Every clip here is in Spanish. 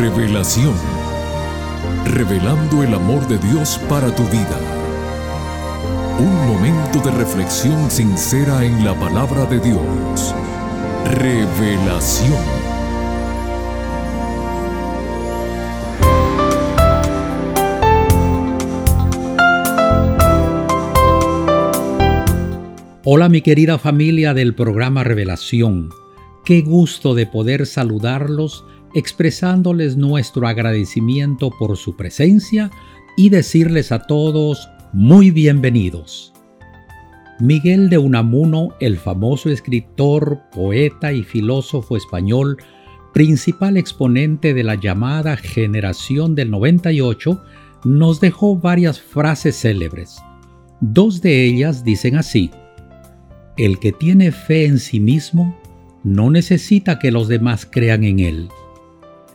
Revelación. Revelando el amor de Dios para tu vida. Un momento de reflexión sincera en la palabra de Dios. Revelación. Hola mi querida familia del programa Revelación. Qué gusto de poder saludarlos expresándoles nuestro agradecimiento por su presencia y decirles a todos muy bienvenidos. Miguel de Unamuno, el famoso escritor, poeta y filósofo español, principal exponente de la llamada generación del 98, nos dejó varias frases célebres. Dos de ellas dicen así, el que tiene fe en sí mismo no necesita que los demás crean en él.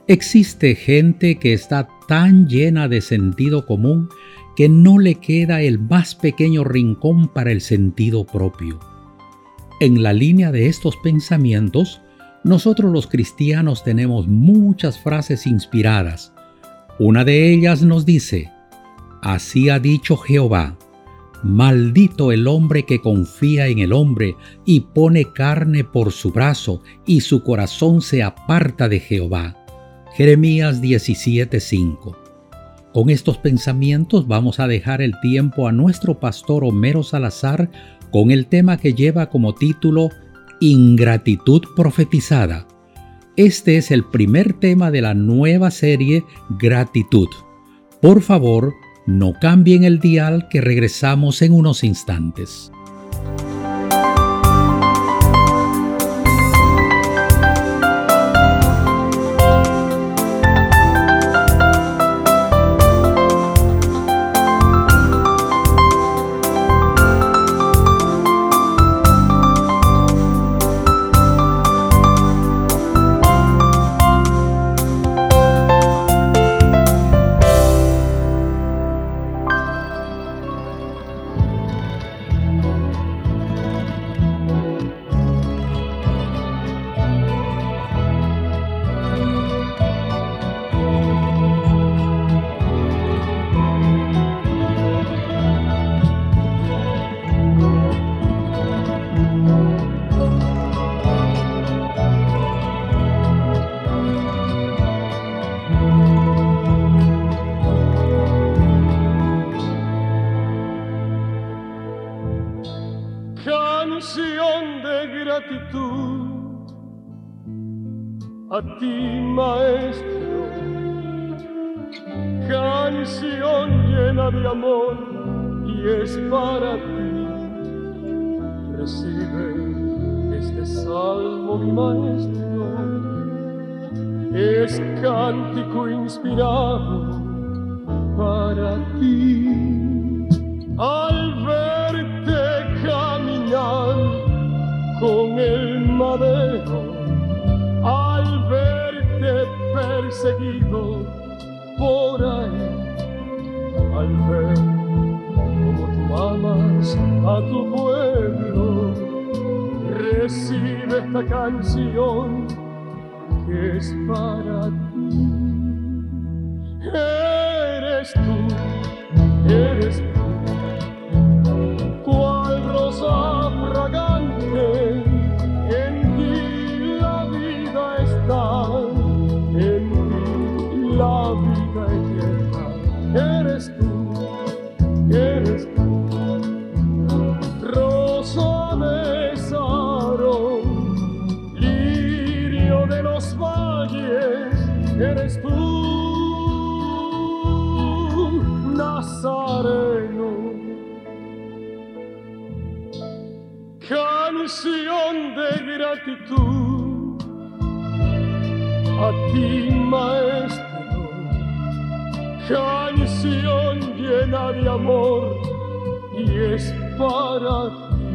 Existe gente que está tan llena de sentido común que no le queda el más pequeño rincón para el sentido propio. En la línea de estos pensamientos, nosotros los cristianos tenemos muchas frases inspiradas. Una de ellas nos dice, Así ha dicho Jehová, Maldito el hombre que confía en el hombre y pone carne por su brazo y su corazón se aparta de Jehová. Jeremías 17:5. Con estos pensamientos vamos a dejar el tiempo a nuestro pastor Homero Salazar con el tema que lleva como título Ingratitud profetizada. Este es el primer tema de la nueva serie Gratitud. Por favor, no cambien el dial que regresamos en unos instantes. Para ti. Al verte caminar con el madero, al verte perseguido por ahí, al ver como tú amas a tu pueblo, recibe esta canción que es para ti. Eres tú, eres tú, canción de gratitud a ti maestro, canción llena de amor y es para ti.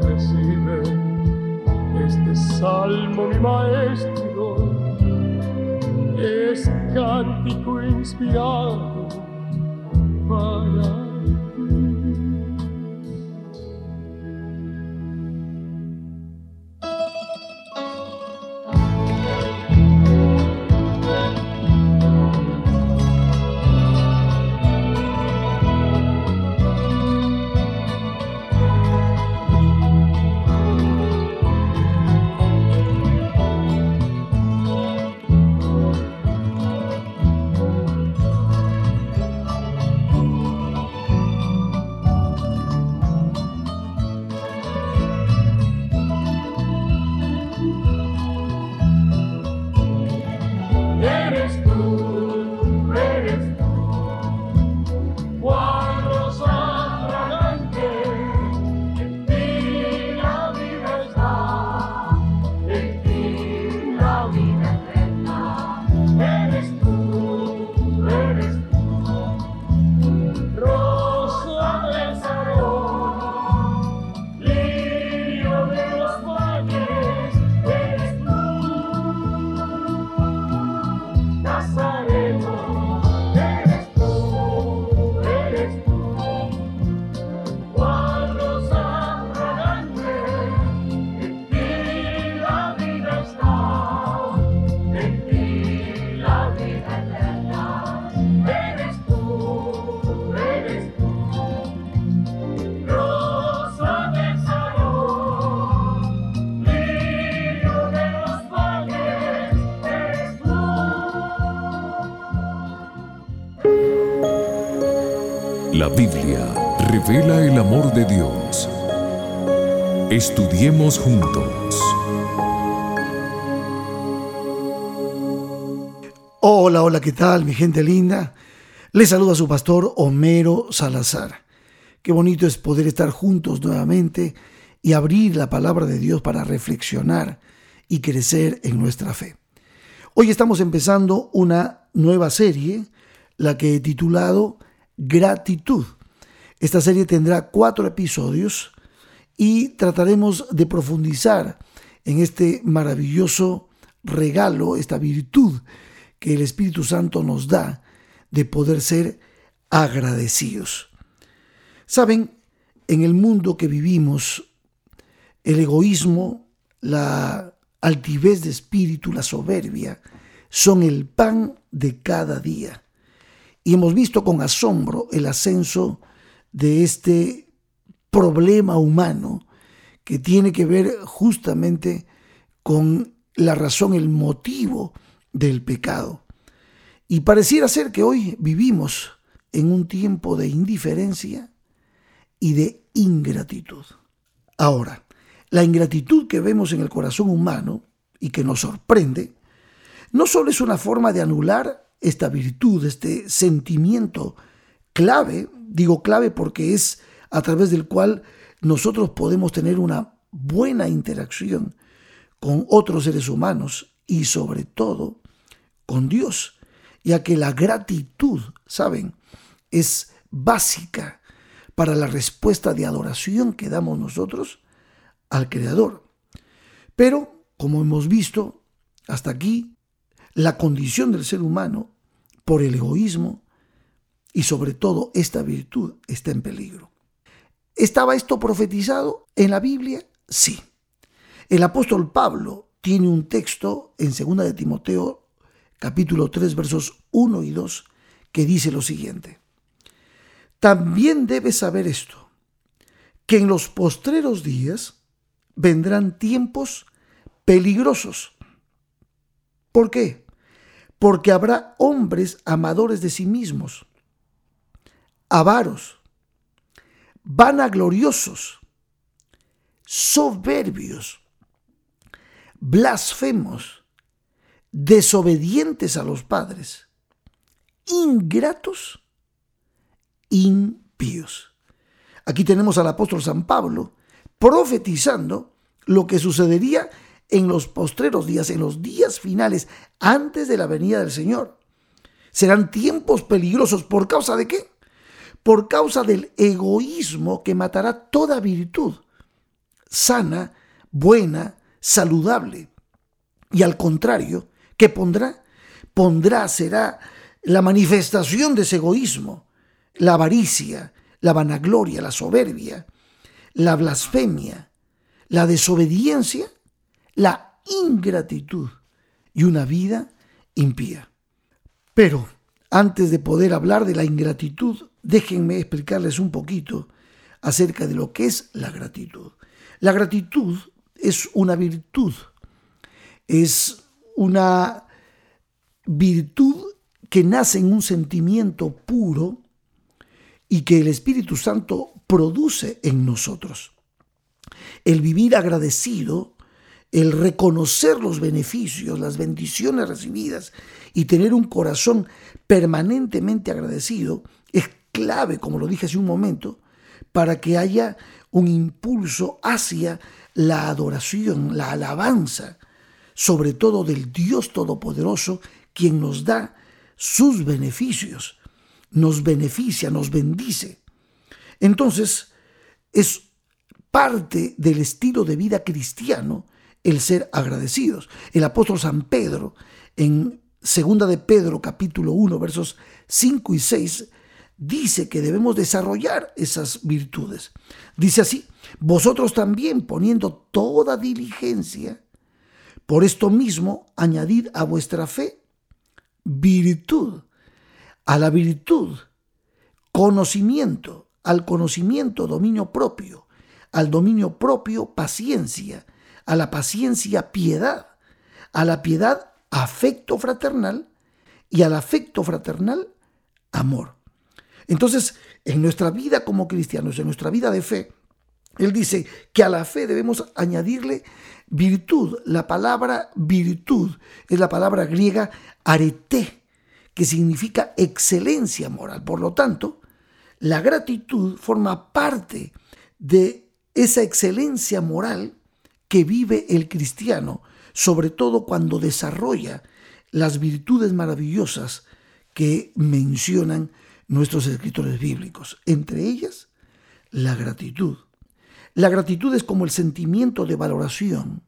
Recibe este salmo mi maestro, es cántico inspirado para revela el amor de Dios. Estudiemos juntos. Hola, hola, ¿qué tal mi gente linda? Les saluda su pastor Homero Salazar. Qué bonito es poder estar juntos nuevamente y abrir la palabra de Dios para reflexionar y crecer en nuestra fe. Hoy estamos empezando una nueva serie, la que he titulado Gratitud. Esta serie tendrá cuatro episodios y trataremos de profundizar en este maravilloso regalo, esta virtud que el Espíritu Santo nos da de poder ser agradecidos. Saben, en el mundo que vivimos, el egoísmo, la altivez de espíritu, la soberbia, son el pan de cada día. Y hemos visto con asombro el ascenso de este problema humano que tiene que ver justamente con la razón, el motivo del pecado. Y pareciera ser que hoy vivimos en un tiempo de indiferencia y de ingratitud. Ahora, la ingratitud que vemos en el corazón humano y que nos sorprende, no solo es una forma de anular esta virtud, este sentimiento clave, digo clave porque es a través del cual nosotros podemos tener una buena interacción con otros seres humanos y sobre todo con Dios, ya que la gratitud, ¿saben?, es básica para la respuesta de adoración que damos nosotros al Creador. Pero, como hemos visto hasta aquí, la condición del ser humano por el egoísmo y sobre todo esta virtud está en peligro. ¿Estaba esto profetizado en la Biblia? Sí. El apóstol Pablo tiene un texto en 2 de Timoteo capítulo 3 versos 1 y 2 que dice lo siguiente. También debes saber esto, que en los postreros días vendrán tiempos peligrosos. ¿Por qué? Porque habrá hombres amadores de sí mismos, avaros, vanagloriosos, soberbios, blasfemos, desobedientes a los padres, ingratos, impíos. Aquí tenemos al apóstol San Pablo profetizando lo que sucedería en los postreros días, en los días finales, antes de la venida del Señor. Serán tiempos peligrosos. ¿Por causa de qué? Por causa del egoísmo que matará toda virtud sana, buena, saludable. Y al contrario, ¿qué pondrá? Pondrá, será la manifestación de ese egoísmo, la avaricia, la vanagloria, la soberbia, la blasfemia, la desobediencia, la ingratitud y una vida impía. Pero antes de poder hablar de la ingratitud, déjenme explicarles un poquito acerca de lo que es la gratitud. La gratitud es una virtud, es una virtud que nace en un sentimiento puro y que el Espíritu Santo produce en nosotros. El vivir agradecido, el reconocer los beneficios, las bendiciones recibidas y tener un corazón permanentemente agradecido clave, como lo dije hace un momento, para que haya un impulso hacia la adoración, la alabanza, sobre todo del Dios Todopoderoso, quien nos da sus beneficios, nos beneficia, nos bendice. Entonces, es parte del estilo de vida cristiano el ser agradecidos. El apóstol San Pedro, en segunda de Pedro capítulo 1 versos 5 y 6, dice que debemos desarrollar esas virtudes. Dice así, vosotros también poniendo toda diligencia, por esto mismo añadid a vuestra fe virtud, a la virtud conocimiento, al conocimiento dominio propio, al dominio propio paciencia, a la paciencia piedad, a la piedad afecto fraternal y al afecto fraternal amor. Entonces, en nuestra vida como cristianos, en nuestra vida de fe, él dice que a la fe debemos añadirle virtud. La palabra virtud es la palabra griega arete, que significa excelencia moral. Por lo tanto, la gratitud forma parte de esa excelencia moral que vive el cristiano, sobre todo cuando desarrolla las virtudes maravillosas que mencionan nuestros escritores bíblicos, entre ellas la gratitud. La gratitud es como el sentimiento de valoración,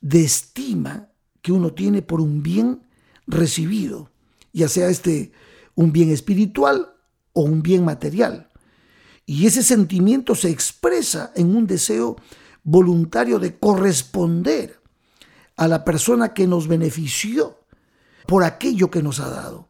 de estima que uno tiene por un bien recibido, ya sea este un bien espiritual o un bien material. Y ese sentimiento se expresa en un deseo voluntario de corresponder a la persona que nos benefició por aquello que nos ha dado.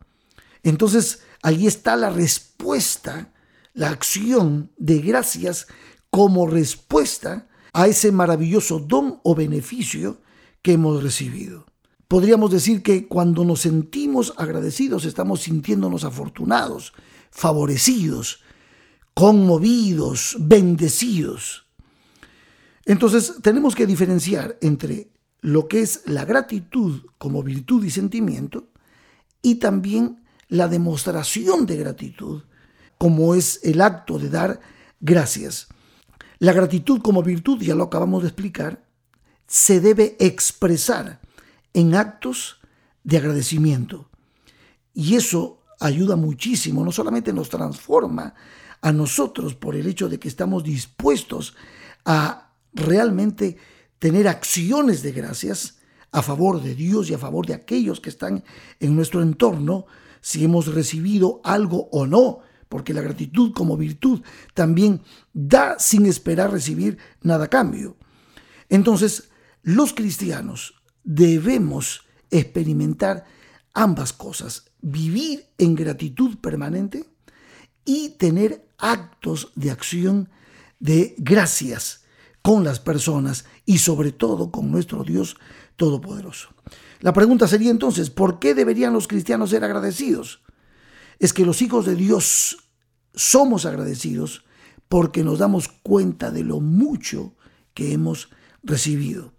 Entonces, allí está la respuesta, la acción de gracias como respuesta a ese maravilloso don o beneficio que hemos recibido. Podríamos decir que cuando nos sentimos agradecidos estamos sintiéndonos afortunados, favorecidos, conmovidos, bendecidos. Entonces tenemos que diferenciar entre lo que es la gratitud como virtud y sentimiento y también la demostración de gratitud como es el acto de dar gracias. La gratitud como virtud, ya lo acabamos de explicar, se debe expresar en actos de agradecimiento. Y eso ayuda muchísimo, no solamente nos transforma a nosotros por el hecho de que estamos dispuestos a realmente tener acciones de gracias a favor de Dios y a favor de aquellos que están en nuestro entorno, si hemos recibido algo o no porque la gratitud como virtud también da sin esperar recibir nada a cambio. Entonces, los cristianos debemos experimentar ambas cosas, vivir en gratitud permanente y tener actos de acción de gracias con las personas y sobre todo con nuestro Dios Todopoderoso. La pregunta sería entonces, ¿por qué deberían los cristianos ser agradecidos? es que los hijos de Dios somos agradecidos porque nos damos cuenta de lo mucho que hemos recibido.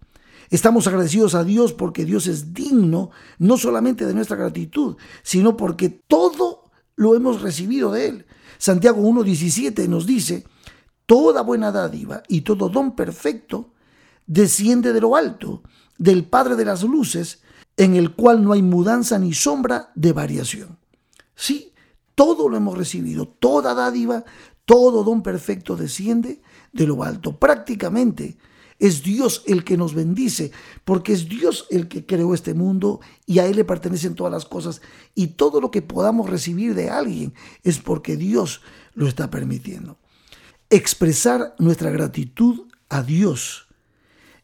Estamos agradecidos a Dios porque Dios es digno no solamente de nuestra gratitud, sino porque todo lo hemos recibido de Él. Santiago 1.17 nos dice, toda buena dádiva y todo don perfecto desciende de lo alto, del Padre de las Luces, en el cual no hay mudanza ni sombra de variación. Sí, todo lo hemos recibido, toda dádiva, todo don perfecto desciende de lo alto. Prácticamente es Dios el que nos bendice, porque es Dios el que creó este mundo y a Él le pertenecen todas las cosas. Y todo lo que podamos recibir de alguien es porque Dios lo está permitiendo. Expresar nuestra gratitud a Dios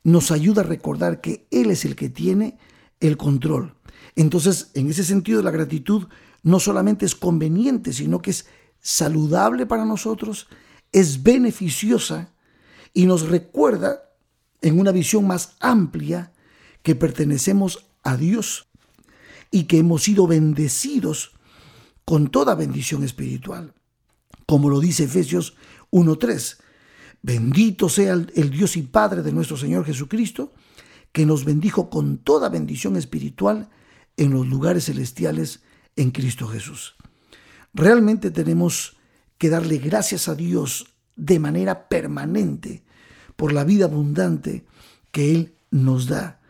nos ayuda a recordar que Él es el que tiene el control. Entonces, en ese sentido, la gratitud no solamente es conveniente, sino que es saludable para nosotros, es beneficiosa y nos recuerda en una visión más amplia que pertenecemos a Dios y que hemos sido bendecidos con toda bendición espiritual. Como lo dice Efesios 1.3, bendito sea el, Dios y Padre de nuestro Señor Jesucristo, que nos bendijo con toda bendición espiritual en los lugares celestiales en Cristo Jesús. Realmente tenemos que darle gracias a Dios de manera permanente por la vida abundante que Él nos da.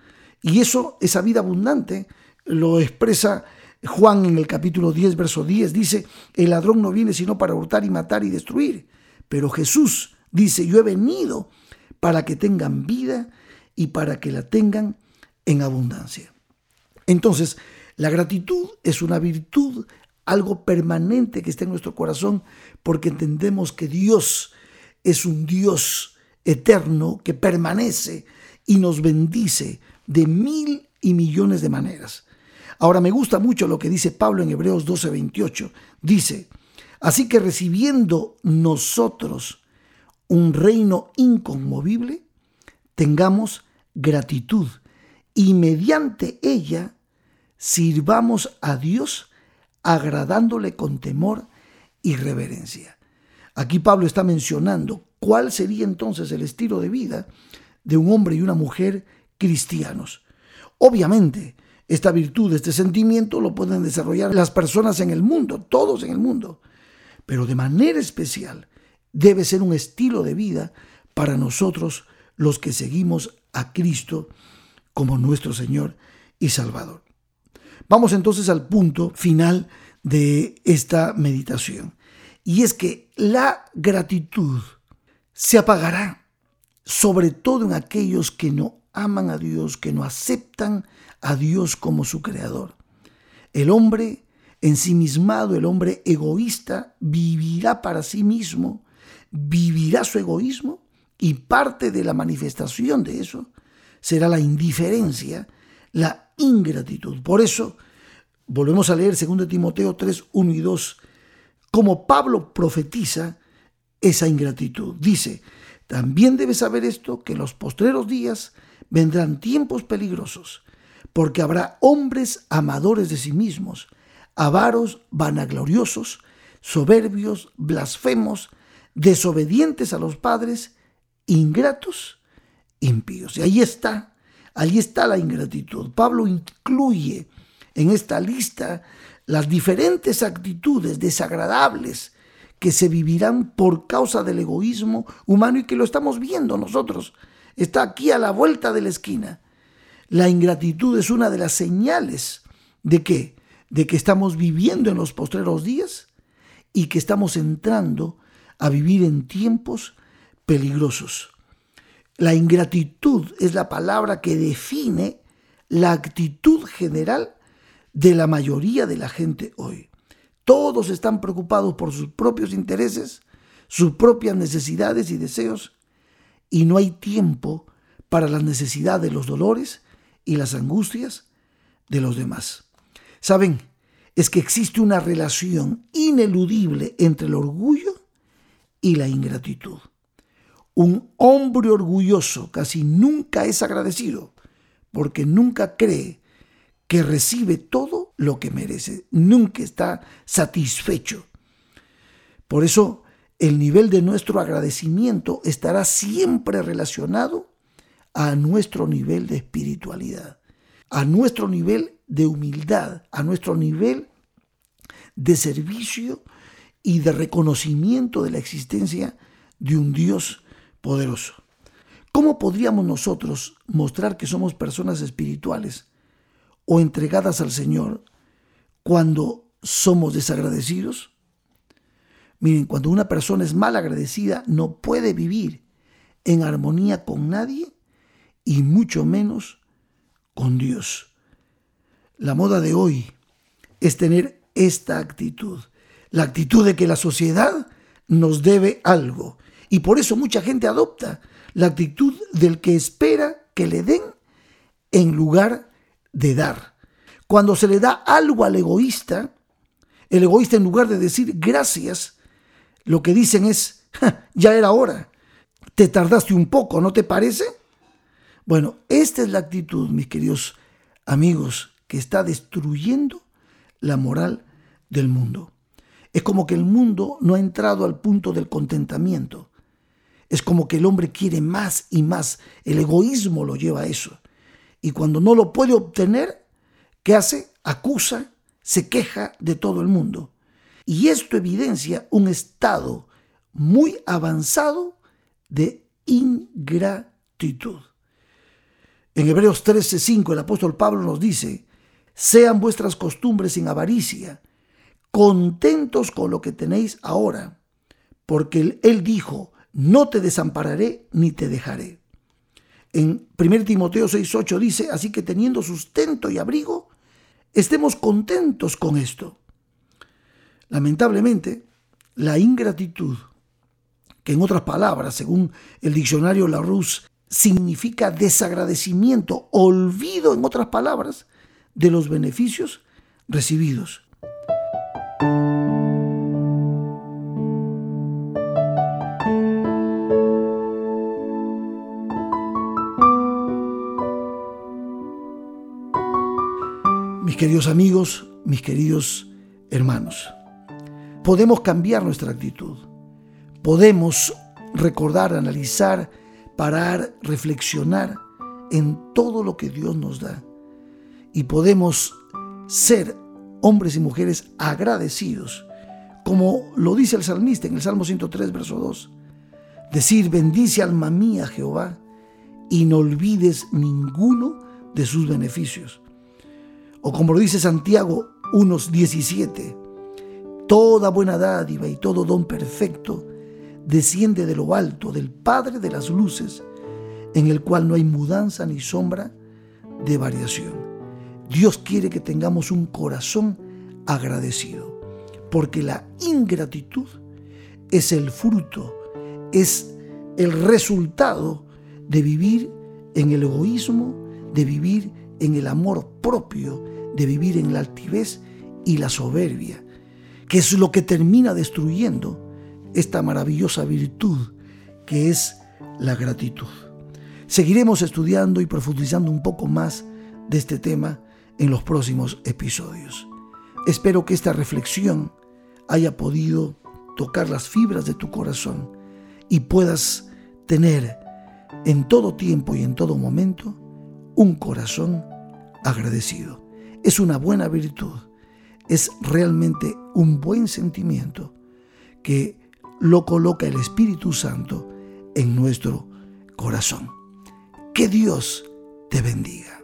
Y eso, esa vida abundante, lo expresa Juan en el capítulo 10, verso 10. Dice, el ladrón no viene sino para hurtar y matar y destruir. Pero Jesús dice, yo he venido para que tengan vida y para que la tengan en abundancia. Entonces, la gratitud es una virtud, algo permanente que está en nuestro corazón, porque entendemos que Dios es un Dios eterno que permanece y nos bendice de mil y millones de maneras. Ahora me gusta mucho lo que dice Pablo en Hebreos 12:28. Dice, así que recibiendo nosotros un reino inconmovible, tengamos gratitud y mediante ella sirvamos a Dios agradándole con temor irreverencia. Aquí Pablo está mencionando cuál sería entonces el estilo de vida de un hombre y una mujer cristianos. Obviamente, esta virtud, este sentimiento lo pueden desarrollar las personas en el mundo, todos en el mundo, pero de manera especial debe ser un estilo de vida para nosotros los que seguimos a Cristo como nuestro Señor y Salvador. Vamos entonces al punto final de esta meditación. Y es que la gratitud se apagará, sobre todo en aquellos que no aman a Dios, que no aceptan a Dios como su creador. El hombre ensimismado, el hombre egoísta, vivirá para sí mismo, vivirá su egoísmo y parte de la manifestación de eso será la indiferencia, la ingratitud. Por eso, volvemos a leer 2 Timoteo 3, 1 y 2, como Pablo profetiza esa ingratitud. Dice, también debes saber esto, que en los postreros días vendrán tiempos peligrosos, porque habrá hombres amadores de sí mismos, avaros, vanagloriosos, soberbios, blasfemos, desobedientes a los padres, ingratos, impíos. Y ahí está, ahí está la ingratitud. Pablo incluye en esta lista las diferentes actitudes desagradables que se vivirán por causa del egoísmo humano y que lo estamos viendo nosotros. Está aquí a la vuelta de la esquina. La ingratitud es una de las señales de que de que estamos viviendo en los postreros días y que estamos entrando a vivir en tiempos peligrosos. La ingratitud es la palabra que define la actitud general de la mayoría de la gente hoy. Todos están preocupados por sus propios intereses, sus propias necesidades y deseos, y no hay tiempo para las necesidades, los dolores y las angustias de los demás. Saben, es que existe una relación ineludible entre el orgullo y la ingratitud. Un hombre orgulloso casi nunca es agradecido porque nunca cree que recibe todo lo que merece, nunca está satisfecho. Por eso el nivel de nuestro agradecimiento estará siempre relacionado a nuestro nivel de espiritualidad, a nuestro nivel de humildad, a nuestro nivel de servicio y de reconocimiento de la existencia de un Dios poderoso. ¿Cómo podríamos nosotros mostrar que somos personas espirituales o entregadas al Señor cuando somos desagradecidos? Miren, cuando una persona es mal agradecida, no puede vivir en armonía con nadie y mucho menos con Dios. La moda de hoy es tener esta actitud, la actitud de que la sociedad nos debe algo. Y por eso mucha gente adopta la actitud del que espera que le den en lugar de dar. Cuando se le da algo al egoísta, el egoísta en lugar de decir gracias, lo que dicen es, ya era hora, te tardaste un poco, ¿no te parece? Bueno, esta es la actitud, mis queridos amigos, que está destruyendo la moral del mundo. Es como que el mundo no ha entrado al punto del contentamiento. Es como que el hombre quiere más y más. El egoísmo lo lleva a eso. Y cuando no lo puede obtener, ¿qué hace? Acusa, se queja de todo el mundo. Y esto evidencia un estado muy avanzado de ingratitud. En Hebreos 13:5 el apóstol Pablo nos dice, sean vuestras costumbres sin avaricia, contentos con lo que tenéis ahora, porque él dijo, no te desampararé ni te dejaré. En 1 Timoteo 6:8 dice, así que teniendo sustento y abrigo, estemos contentos con esto. Lamentablemente, la ingratitud, que en otras palabras, según el diccionario Larousse, significa desagradecimiento, olvido en otras palabras, de los beneficios recibidos. Mis queridos amigos, mis queridos hermanos, podemos cambiar nuestra actitud. Podemos recordar, analizar, parar, reflexionar en todo lo que Dios nos da. Y podemos ser hombres y mujeres agradecidos, como lo dice el salmista en el Salmo 103, verso 2. Decir, bendice alma mía Jehová, y no olvides ninguno de sus beneficios. O como lo dice Santiago 1.17, toda buena dádiva y todo don perfecto desciende de lo alto, del Padre de las luces, en el cual no hay mudanza ni sombra de variación. Dios quiere que tengamos un corazón agradecido, porque la ingratitud es el fruto, es el resultado de vivir en el egoísmo, de vivir en el amor propio, de vivir en la altivez y la soberbia, que es lo que termina destruyendo esta maravillosa virtud que es la gratitud. Seguiremos estudiando y profundizando un poco más de este tema en los próximos episodios. Espero que esta reflexión haya podido tocar las fibras de tu corazón y puedas tener en todo tiempo y en todo momento un corazón agradecido. Es una buena virtud, es realmente un buen sentimiento que lo coloca el Espíritu Santo en nuestro corazón. Que Dios te bendiga.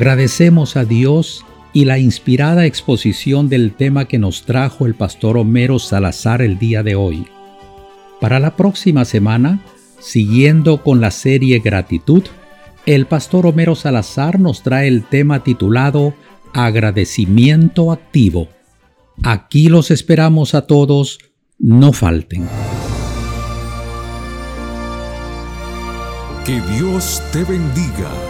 Agradecemos a Dios y la inspirada exposición del tema que nos trajo el pastor Homero Salazar el día de hoy. Para la próxima semana, siguiendo con la serie Gratitud, el pastor Homero Salazar nos trae el tema titulado Agradecimiento activo. Aquí los esperamos a todos, no falten. Que Dios te bendiga.